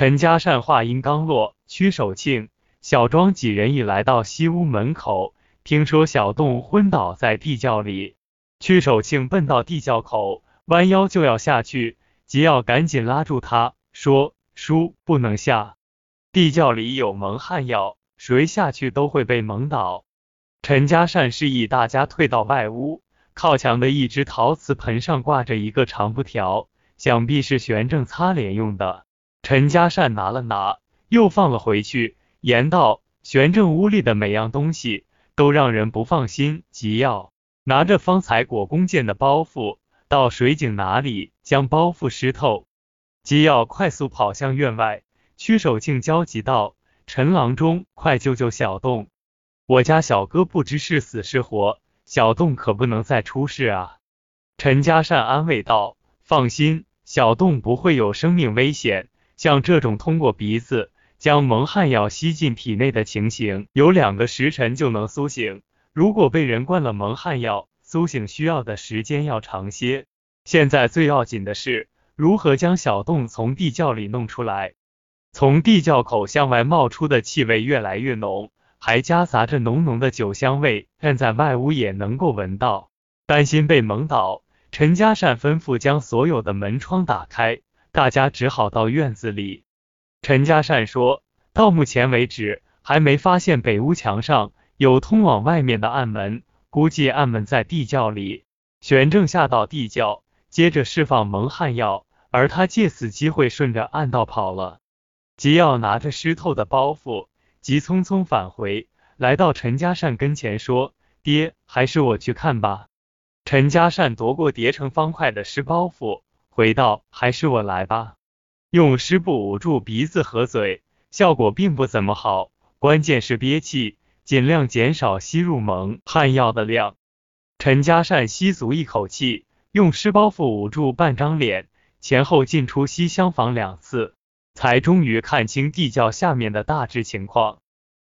陈家善话音刚落，屈守庆、小庄几人已来到西屋门口，听说小洞昏倒在地窖里。屈守庆奔到地窖口，弯腰就要下去，吉耀赶紧拉住他，说：“叔，不能下，地窖里有蒙汗药，谁下去都会被蒙倒。”陈家善示意大家退到外屋，靠墙的一只陶瓷盆上挂着一个长布条，想必是玄正擦脸用的。陈家善拿了拿，又放了回去，言道：“玄正屋里的每样东西都让人不放心。”急要拿着方才裹弓箭的包袱到水井哪里，将包袱湿透。吉耀快速跑向院外，屈守庆焦急道：“陈郎中，快救救小洞！”我家小哥不知是死是活，小洞可不能再出事啊！陈家善安慰道：“放心，小洞不会有生命危险。像这种通过鼻子将蒙汗药吸进体内的情形，有两个时辰就能苏醒。如果被人灌了蒙汗药，苏醒需要的时间要长些。现在最要紧的是如何将小洞从地窖里弄出来。从地窖口向外冒出的气味越来越浓。”还夹杂着浓浓的酒香味，站在外屋也能够闻到。担心被蒙倒，陈家善吩咐将所有的门窗打开，大家只好到院子里。陈家善说到目前为止，还没发现北屋墙上有通往外面的暗门，估计暗门在地窖里。玄正下到地窖，接着释放蒙汗药，而他借此机会顺着暗道跑了。吉耀拿着湿透的包袱。急匆匆返回，来到陈家善跟前说：“爹，还是我去看吧。”陈家善夺过叠成方块的湿包袱，回道：“还是我来吧。”用湿布捂住鼻子和嘴，效果并不怎么好，关键是憋气，尽量减少吸入蒙汗药的量。陈家善吸足一口气，用湿包袱捂住半张脸，前后进出西厢房两次。才终于看清地窖下面的大致情况，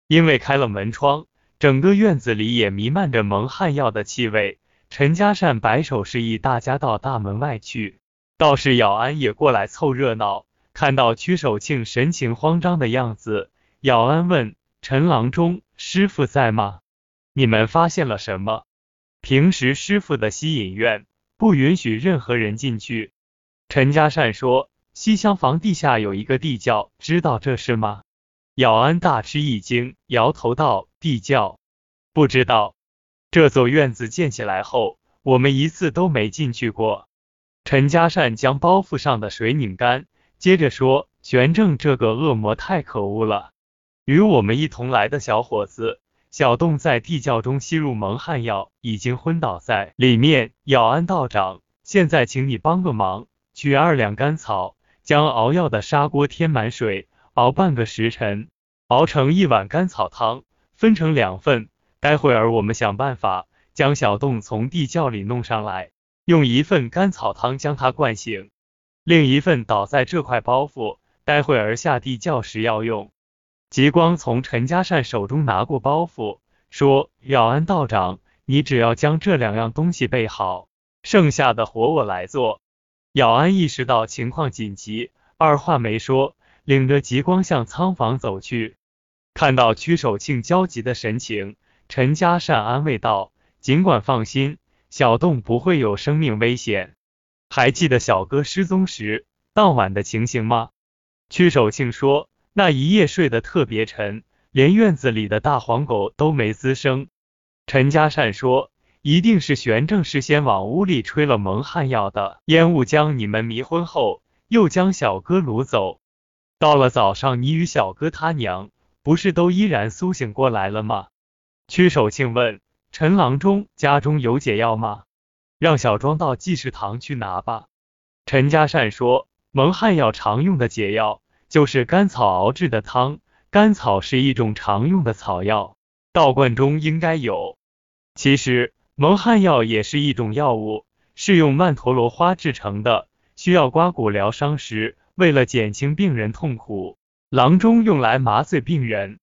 因为开了门窗，整个院子里也弥漫着蒙汗药的气味。陈家善摆手示意大家到大门外去，道士姚安也过来凑热闹。看到屈守庆神情慌张的样子，姚安问陈郎中：“师傅在吗？你们发现了什么？”平时师傅的西隐院不允许任何人进去。陈家善说。西厢房地下有一个地窖，知道这事吗？姚安大吃一惊，摇头道：“地窖，不知道。这座院子建起来后，我们一次都没进去过。”陈家善将包袱上的水拧干，接着说：“玄正这个恶魔太可恶了。与我们一同来的小伙子小洞在地窖中吸入蒙汗药，已经昏倒在里面。姚安道长，现在请你帮个忙，取二两干草。”将熬药的砂锅添满水，熬半个时辰，熬成一碗甘草汤，分成两份。待会儿我们想办法将小洞从地窖里弄上来，用一份甘草汤将他灌醒，另一份倒在这块包袱，待会儿下地窖时要用。极光从陈家善手中拿过包袱，说：“咬安道长，你只要将这两样东西备好，剩下的活我来做。”姚安意识到情况紧急，二话没说，领着极光向仓房走去。看到屈守庆焦急的神情，陈家善安慰道：“尽管放心，小洞不会有生命危险。还记得小哥失踪时当晚的情形吗？”屈守庆说：“那一夜睡得特别沉，连院子里的大黄狗都没吱声。”陈家善说。一定是玄正事先往屋里吹了蒙汗药的烟雾，将你们迷昏后，又将小哥掳走。到了早上，你与小哥他娘不是都依然苏醒过来了吗？屈守庆问陈郎中：“家中有解药吗？让小庄到济世堂去拿吧。”陈家善说：“蒙汗药常用的解药就是甘草熬制的汤，甘草是一种常用的草药，道观中应该有。其实。”蒙汗药也是一种药物，是用曼陀罗花制成的，需要刮骨疗伤时，为了减轻病人痛苦，郎中用来麻醉病人。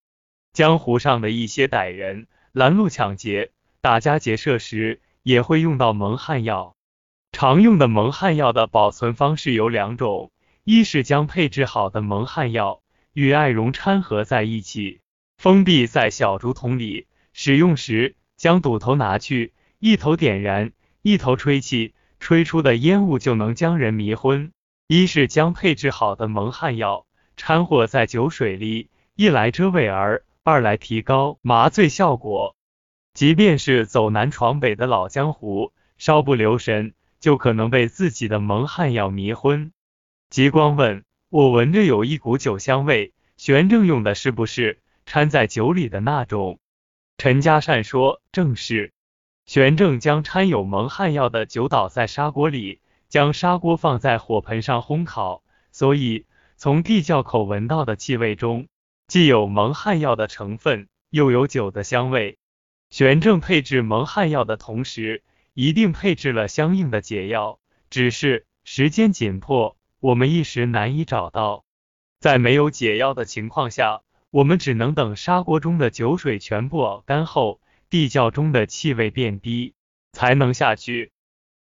江湖上的一些歹人拦路抢劫、打家劫舍时，也会用到蒙汗药。常用的蒙汗药的保存方式有两种，一。是将配制好的蒙汗药与艾绒掺合在一起，封闭在小竹筒里。使用时，将堵头拿去，一头点燃，一头吹气，吹出的烟雾就能将人迷昏。一是将配制好的蒙汗药掺和在酒水里，一来遮味儿，二来提高麻醉效果。即便是走南闯北的老江湖，稍不留神，就可能被自己的蒙汗药迷昏。极光问：“我闻着有一股酒香味，玄正用的是不是掺在酒里的那种？”陈家善说：“正是。”玄正将掺有蒙汗药的酒倒在砂锅里，将砂锅放在火盆上烘烤，所以从地窖口闻到的气味中，既有蒙汗药的成分，又有酒的香味。玄正配置蒙汗药的同时，一定配置了相应的解药，只是时间紧迫，我们一时难以找到。在没有解药的情况下，我们只能等砂锅中的酒水全部熬干后，地窖中的气味变低，才能下去。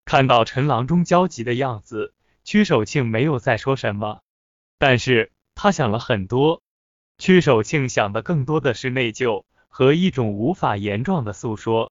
看到陈郎中焦急的样子，屈守庆没有再说什么，但是他想了很多。屈守庆想的更多的是内疚。和一种无法言状的诉说。